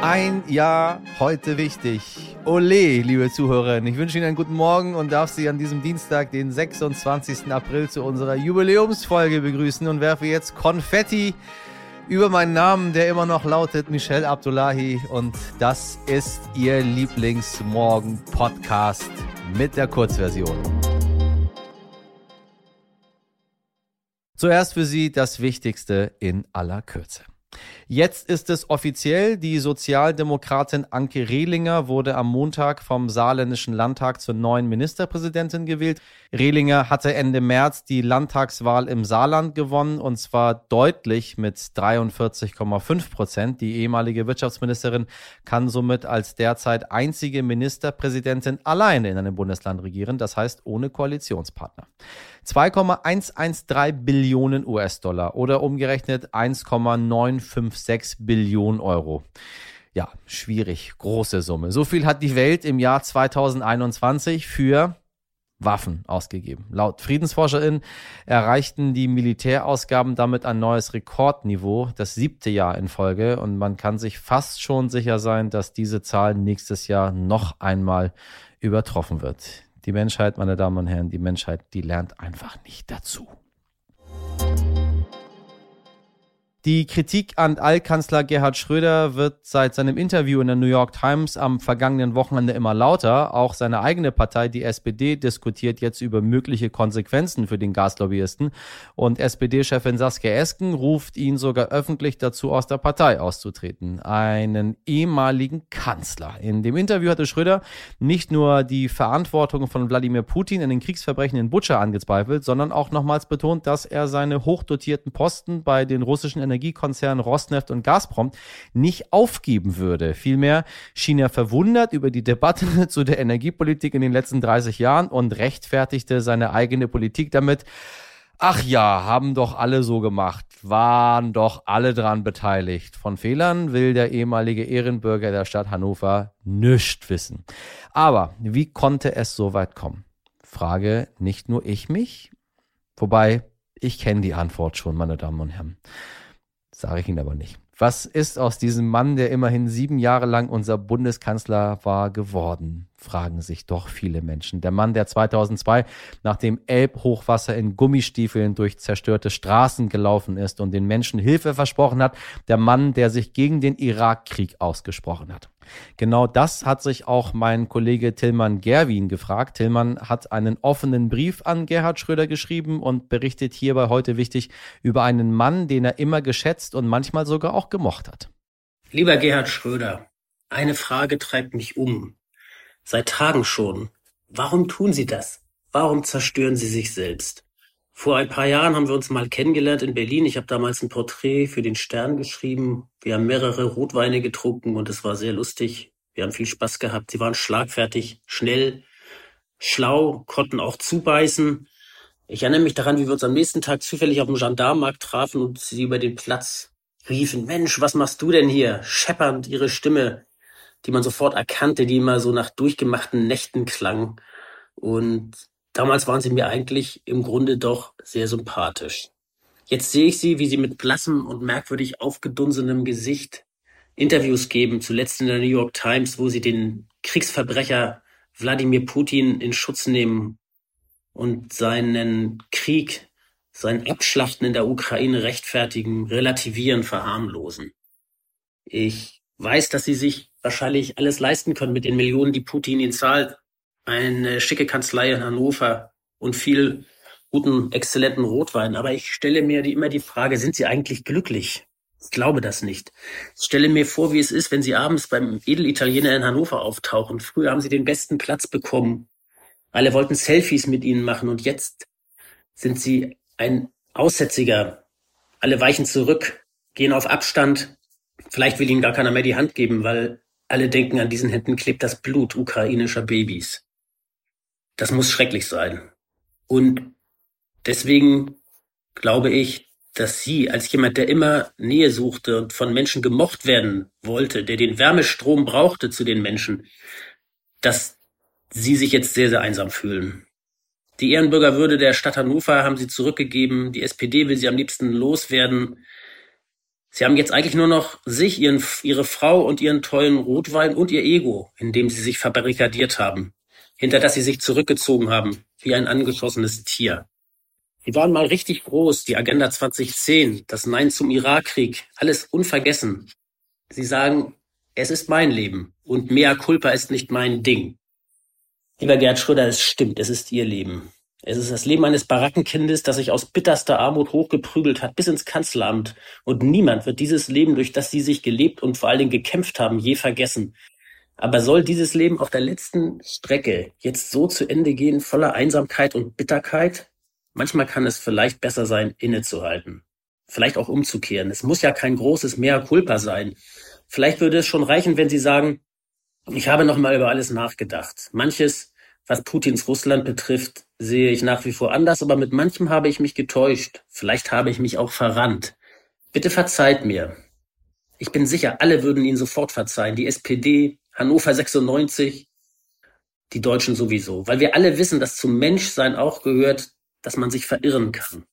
Ein Jahr heute wichtig. Ole, liebe Zuhörerinnen. Ich wünsche Ihnen einen guten Morgen und darf Sie an diesem Dienstag, den 26. April, zu unserer Jubiläumsfolge begrüßen und werfe jetzt Konfetti über meinen Namen, der immer noch lautet Michel Abdullahi. Und das ist Ihr Lieblingsmorgen-Podcast mit der Kurzversion. Zuerst für Sie das Wichtigste in aller Kürze. Jetzt ist es offiziell. Die Sozialdemokratin Anke Rehlinger wurde am Montag vom saarländischen Landtag zur neuen Ministerpräsidentin gewählt. Rehlinger hatte Ende März die Landtagswahl im Saarland gewonnen und zwar deutlich mit 43,5 Prozent. Die ehemalige Wirtschaftsministerin kann somit als derzeit einzige Ministerpräsidentin alleine in einem Bundesland regieren, das heißt ohne Koalitionspartner. 2,113 Billionen US-Dollar oder umgerechnet 1,956 Billionen Euro. Ja, schwierig, große Summe. So viel hat die Welt im Jahr 2021 für Waffen ausgegeben. Laut FriedensforscherInnen erreichten die Militärausgaben damit ein neues Rekordniveau, das siebte Jahr in Folge. Und man kann sich fast schon sicher sein, dass diese Zahl nächstes Jahr noch einmal übertroffen wird. Die Menschheit, meine Damen und Herren, die Menschheit, die lernt einfach nicht dazu. Die Kritik an Altkanzler Gerhard Schröder wird seit seinem Interview in der New York Times am vergangenen Wochenende immer lauter. Auch seine eigene Partei, die SPD, diskutiert jetzt über mögliche Konsequenzen für den Gaslobbyisten. Und SPD-Chefin Saskia Esken ruft ihn sogar öffentlich dazu, aus der Partei auszutreten. Einen ehemaligen Kanzler. In dem Interview hatte Schröder nicht nur die Verantwortung von Wladimir Putin in den Kriegsverbrechen in Butscha angezweifelt, sondern auch nochmals betont, dass er seine hochdotierten Posten bei den russischen Energiekonzernen Rosneft und Gazprom nicht aufgeben würde. Vielmehr schien er verwundert über die Debatte zu der Energiepolitik in den letzten 30 Jahren und rechtfertigte seine eigene Politik damit, Ach ja, haben doch alle so gemacht, waren doch alle dran beteiligt. Von Fehlern will der ehemalige Ehrenbürger der Stadt Hannover nichts wissen. Aber wie konnte es so weit kommen? Frage nicht nur ich mich, wobei ich kenne die Antwort schon, meine Damen und Herren. Sage ich Ihnen aber nicht. Was ist aus diesem Mann, der immerhin sieben Jahre lang unser Bundeskanzler war, geworden? Fragen sich doch viele Menschen. Der Mann, der 2002 nach dem Elbhochwasser in Gummistiefeln durch zerstörte Straßen gelaufen ist und den Menschen Hilfe versprochen hat. Der Mann, der sich gegen den Irakkrieg ausgesprochen hat. Genau das hat sich auch mein Kollege Tillmann Gerwin gefragt. Tillmann hat einen offenen Brief an Gerhard Schröder geschrieben und berichtet hierbei heute wichtig über einen Mann, den er immer geschätzt und manchmal sogar auch gemocht hat. Lieber Gerhard Schröder, eine Frage treibt mich um. Seit Tagen schon. Warum tun Sie das? Warum zerstören Sie sich selbst? Vor ein paar Jahren haben wir uns mal kennengelernt in Berlin. Ich habe damals ein Porträt für den Stern geschrieben. Wir haben mehrere Rotweine getrunken und es war sehr lustig. Wir haben viel Spaß gehabt. Sie waren schlagfertig, schnell, schlau, konnten auch zubeißen. Ich erinnere mich daran, wie wir uns am nächsten Tag zufällig auf dem Gendarmenmarkt trafen und sie über den Platz riefen, Mensch, was machst du denn hier? Scheppernd ihre Stimme, die man sofort erkannte, die immer so nach durchgemachten Nächten klang. Und Damals waren sie mir eigentlich im Grunde doch sehr sympathisch. Jetzt sehe ich sie, wie sie mit blassem und merkwürdig aufgedunsenem Gesicht Interviews geben, zuletzt in der New York Times, wo sie den Kriegsverbrecher Wladimir Putin in Schutz nehmen und seinen Krieg, sein Abschlachten in der Ukraine rechtfertigen, relativieren, verharmlosen. Ich weiß, dass sie sich wahrscheinlich alles leisten können mit den Millionen, die Putin ihnen zahlt, eine schicke Kanzlei in Hannover und viel guten, exzellenten Rotwein. Aber ich stelle mir die, immer die Frage, sind Sie eigentlich glücklich? Ich glaube das nicht. Ich stelle mir vor, wie es ist, wenn Sie abends beim Edelitaliener in Hannover auftauchen. Früher haben Sie den besten Platz bekommen. Alle wollten Selfies mit Ihnen machen und jetzt sind Sie ein Aussätziger. Alle weichen zurück, gehen auf Abstand. Vielleicht will Ihnen gar keiner mehr die Hand geben, weil alle denken, an diesen Händen klebt das Blut ukrainischer Babys. Das muss schrecklich sein. Und deswegen glaube ich, dass sie als jemand, der immer Nähe suchte und von Menschen gemocht werden wollte, der den Wärmestrom brauchte zu den Menschen, dass sie sich jetzt sehr, sehr einsam fühlen. Die Ehrenbürgerwürde der Stadt Hannover haben sie zurückgegeben. Die SPD will sie am liebsten loswerden. Sie haben jetzt eigentlich nur noch sich, ihren, ihre Frau und ihren tollen Rotwein und ihr Ego, in dem sie sich verbarrikadiert haben, hinter das sie sich zurückgezogen haben, wie ein angeschossenes Tier. Sie waren mal richtig groß, die Agenda 2010, das Nein zum Irakkrieg, alles unvergessen. Sie sagen, es ist mein Leben und mea culpa ist nicht mein Ding. Lieber Gerd Schröder, es stimmt, es ist Ihr Leben. Es ist das Leben eines Barackenkindes, das sich aus bitterster Armut hochgeprügelt hat bis ins Kanzleramt. Und niemand wird dieses Leben, durch das Sie sich gelebt und vor allen Dingen gekämpft haben, je vergessen. Aber soll dieses Leben auf der letzten Strecke jetzt so zu Ende gehen, voller Einsamkeit und Bitterkeit? Manchmal kann es vielleicht besser sein, innezuhalten. Vielleicht auch umzukehren. Es muss ja kein großes Mea culpa sein. Vielleicht würde es schon reichen, wenn Sie sagen, ich habe noch mal über alles nachgedacht. Manches, was Putins Russland betrifft, sehe ich nach wie vor anders, aber mit manchem habe ich mich getäuscht. Vielleicht habe ich mich auch verrannt. Bitte verzeiht mir. Ich bin sicher, alle würden Ihnen sofort verzeihen. Die SPD, Hannover 96, die Deutschen sowieso. Weil wir alle wissen, dass zum Menschsein auch gehört, dass man sich verirren kann.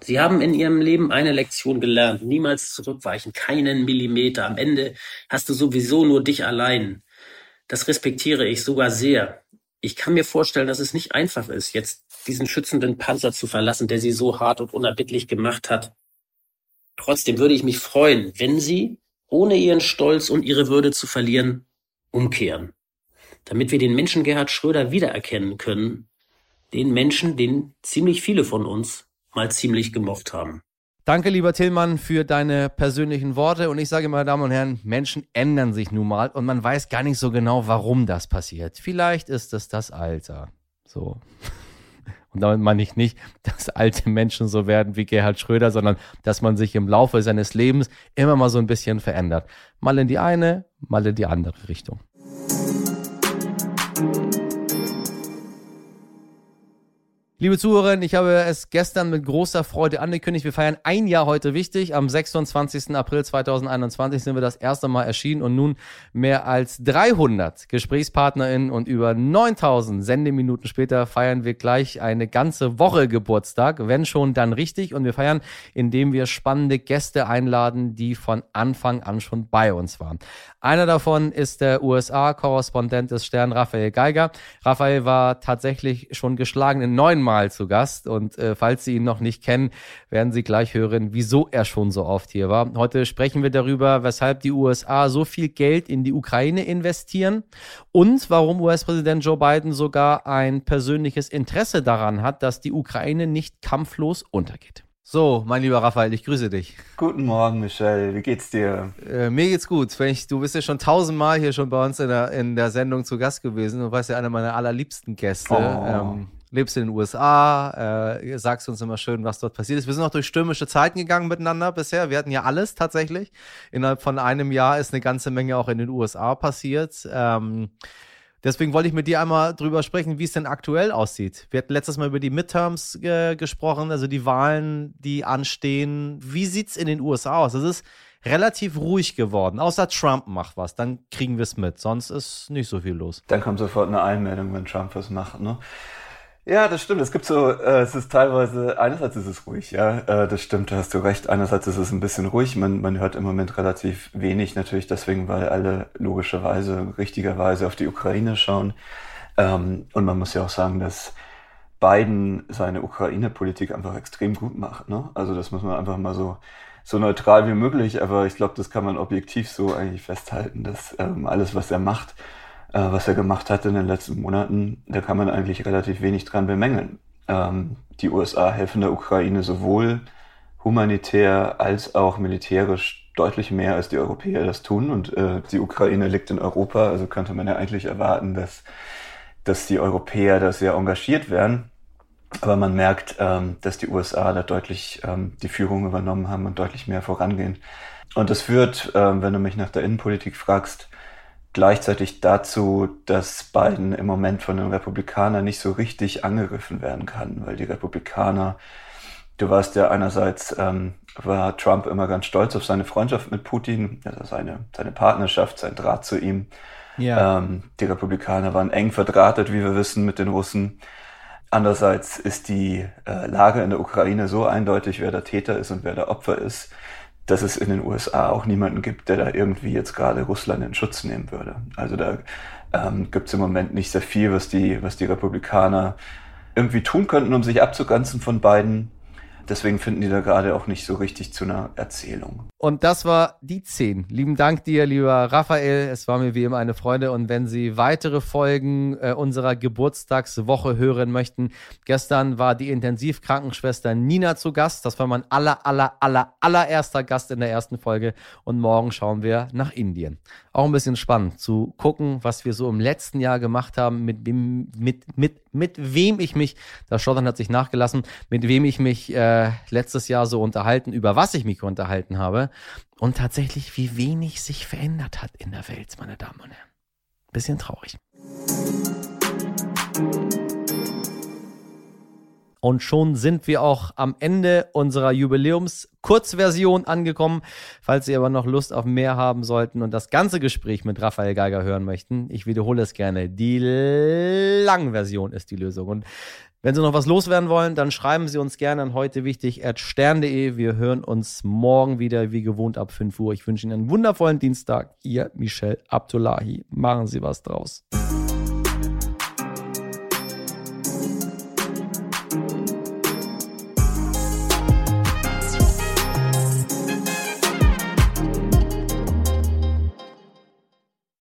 Sie haben in Ihrem Leben eine Lektion gelernt. Niemals zurückweichen. Keinen Millimeter. Am Ende hast du sowieso nur dich allein. Das respektiere ich sogar sehr. Ich kann mir vorstellen, dass es nicht einfach ist, jetzt diesen schützenden Panzer zu verlassen, der sie so hart und unerbittlich gemacht hat. Trotzdem würde ich mich freuen, wenn sie, ohne ihren Stolz und ihre Würde zu verlieren, umkehren. Damit wir den Menschen Gerhard Schröder wiedererkennen können, den Menschen, den ziemlich viele von uns mal ziemlich gemocht haben. Danke, lieber Tillmann, für deine persönlichen Worte. Und ich sage, meine Damen und Herren, Menschen ändern sich nun mal und man weiß gar nicht so genau, warum das passiert. Vielleicht ist es das Alter. So. Und damit meine ich nicht, dass alte Menschen so werden wie Gerhard Schröder, sondern dass man sich im Laufe seines Lebens immer mal so ein bisschen verändert. Mal in die eine, mal in die andere Richtung. Liebe Zuhörerinnen, ich habe es gestern mit großer Freude angekündigt. Wir feiern ein Jahr heute wichtig. Am 26. April 2021 sind wir das erste Mal erschienen und nun mehr als 300 GesprächspartnerInnen und über 9000 Sendeminuten später feiern wir gleich eine ganze Woche Geburtstag, wenn schon dann richtig. Und wir feiern, indem wir spannende Gäste einladen, die von Anfang an schon bei uns waren. Einer davon ist der USA-Korrespondent des Stern Raphael Geiger. Raphael war tatsächlich schon geschlagen in neunmal Mal zu Gast und äh, falls Sie ihn noch nicht kennen, werden Sie gleich hören, wieso er schon so oft hier war. Heute sprechen wir darüber, weshalb die USA so viel Geld in die Ukraine investieren und warum US-Präsident Joe Biden sogar ein persönliches Interesse daran hat, dass die Ukraine nicht kampflos untergeht. So, mein lieber Raphael, ich grüße dich. Guten Morgen, Michelle. Wie geht's dir? Äh, mir geht's gut. Ich, du bist ja schon tausendmal hier schon bei uns in der, in der Sendung zu Gast gewesen. Du warst ja einer meiner allerliebsten Gäste. Oh. Ähm, lebst in den USA, äh, sagst uns immer schön, was dort passiert ist. Wir sind auch durch stürmische Zeiten gegangen miteinander bisher. Wir hatten ja alles tatsächlich. Innerhalb von einem Jahr ist eine ganze Menge auch in den USA passiert. Ähm, deswegen wollte ich mit dir einmal drüber sprechen, wie es denn aktuell aussieht. Wir hatten letztes Mal über die Midterms äh, gesprochen, also die Wahlen, die anstehen. Wie sieht's in den USA aus? Es ist relativ ruhig geworden. Außer Trump macht was, dann kriegen wir es mit. Sonst ist nicht so viel los. Dann kommt sofort eine Einmeldung, wenn Trump was macht. Ne? Ja, das stimmt. Es gibt so, äh, es ist teilweise, einerseits ist es ruhig, ja, äh, das stimmt, da hast du recht. Einerseits ist es ein bisschen ruhig. Man, man hört im Moment relativ wenig, natürlich deswegen, weil alle logischerweise, richtigerweise auf die Ukraine schauen. Ähm, und man muss ja auch sagen, dass Biden seine Ukraine-Politik einfach extrem gut macht. Ne? Also das muss man einfach mal so so neutral wie möglich, aber ich glaube, das kann man objektiv so eigentlich festhalten, dass ähm, alles, was er macht, was er gemacht hat in den letzten Monaten, da kann man eigentlich relativ wenig dran bemängeln. Ähm, die USA helfen der Ukraine sowohl humanitär als auch militärisch deutlich mehr, als die Europäer das tun. Und äh, die Ukraine liegt in Europa, also könnte man ja eigentlich erwarten, dass, dass die Europäer da sehr engagiert werden. Aber man merkt, ähm, dass die USA da deutlich ähm, die Führung übernommen haben und deutlich mehr vorangehen. Und das führt, ähm, wenn du mich nach der Innenpolitik fragst, gleichzeitig dazu, dass Biden im Moment von den Republikanern nicht so richtig angegriffen werden kann, weil die Republikaner, du weißt ja einerseits, ähm, war Trump immer ganz stolz auf seine Freundschaft mit Putin, also seine, seine Partnerschaft, sein Draht zu ihm. Ja. Ähm, die Republikaner waren eng verdrahtet, wie wir wissen, mit den Russen. Andererseits ist die äh, Lage in der Ukraine so eindeutig, wer der Täter ist und wer der Opfer ist, dass es in den USA auch niemanden gibt, der da irgendwie jetzt gerade Russland in Schutz nehmen würde. Also da ähm, gibt es im Moment nicht sehr viel, was die, was die Republikaner irgendwie tun könnten, um sich abzugrenzen von beiden. Deswegen finden die da gerade auch nicht so richtig zu einer Erzählung. Und das war die 10. Lieben Dank dir, lieber Raphael. Es war mir wie immer eine Freude. Und wenn Sie weitere Folgen äh, unserer Geburtstagswoche hören möchten, gestern war die Intensivkrankenschwester Nina zu Gast. Das war mein aller, aller, aller, allererster Gast in der ersten Folge. Und morgen schauen wir nach Indien. Auch ein bisschen spannend zu gucken, was wir so im letzten Jahr gemacht haben, mit, mit, mit, mit wem ich mich, das Schottern hat sich nachgelassen, mit wem ich mich äh, letztes Jahr so unterhalten, über was ich mich unterhalten habe und tatsächlich, wie wenig sich verändert hat in der Welt, meine Damen und Herren. Bisschen traurig. Und schon sind wir auch am Ende unserer Jubiläums-Kurzversion angekommen. Falls Sie aber noch Lust auf mehr haben sollten und das ganze Gespräch mit Raphael Geiger hören möchten, ich wiederhole es gerne. Die Langversion ist die Lösung. Und wenn Sie noch was loswerden wollen, dann schreiben Sie uns gerne an heute wichtig stern.de. Wir hören uns morgen wieder wie gewohnt ab 5 Uhr. Ich wünsche Ihnen einen wundervollen Dienstag. Ihr Michel Abdullahi. Machen Sie was draus.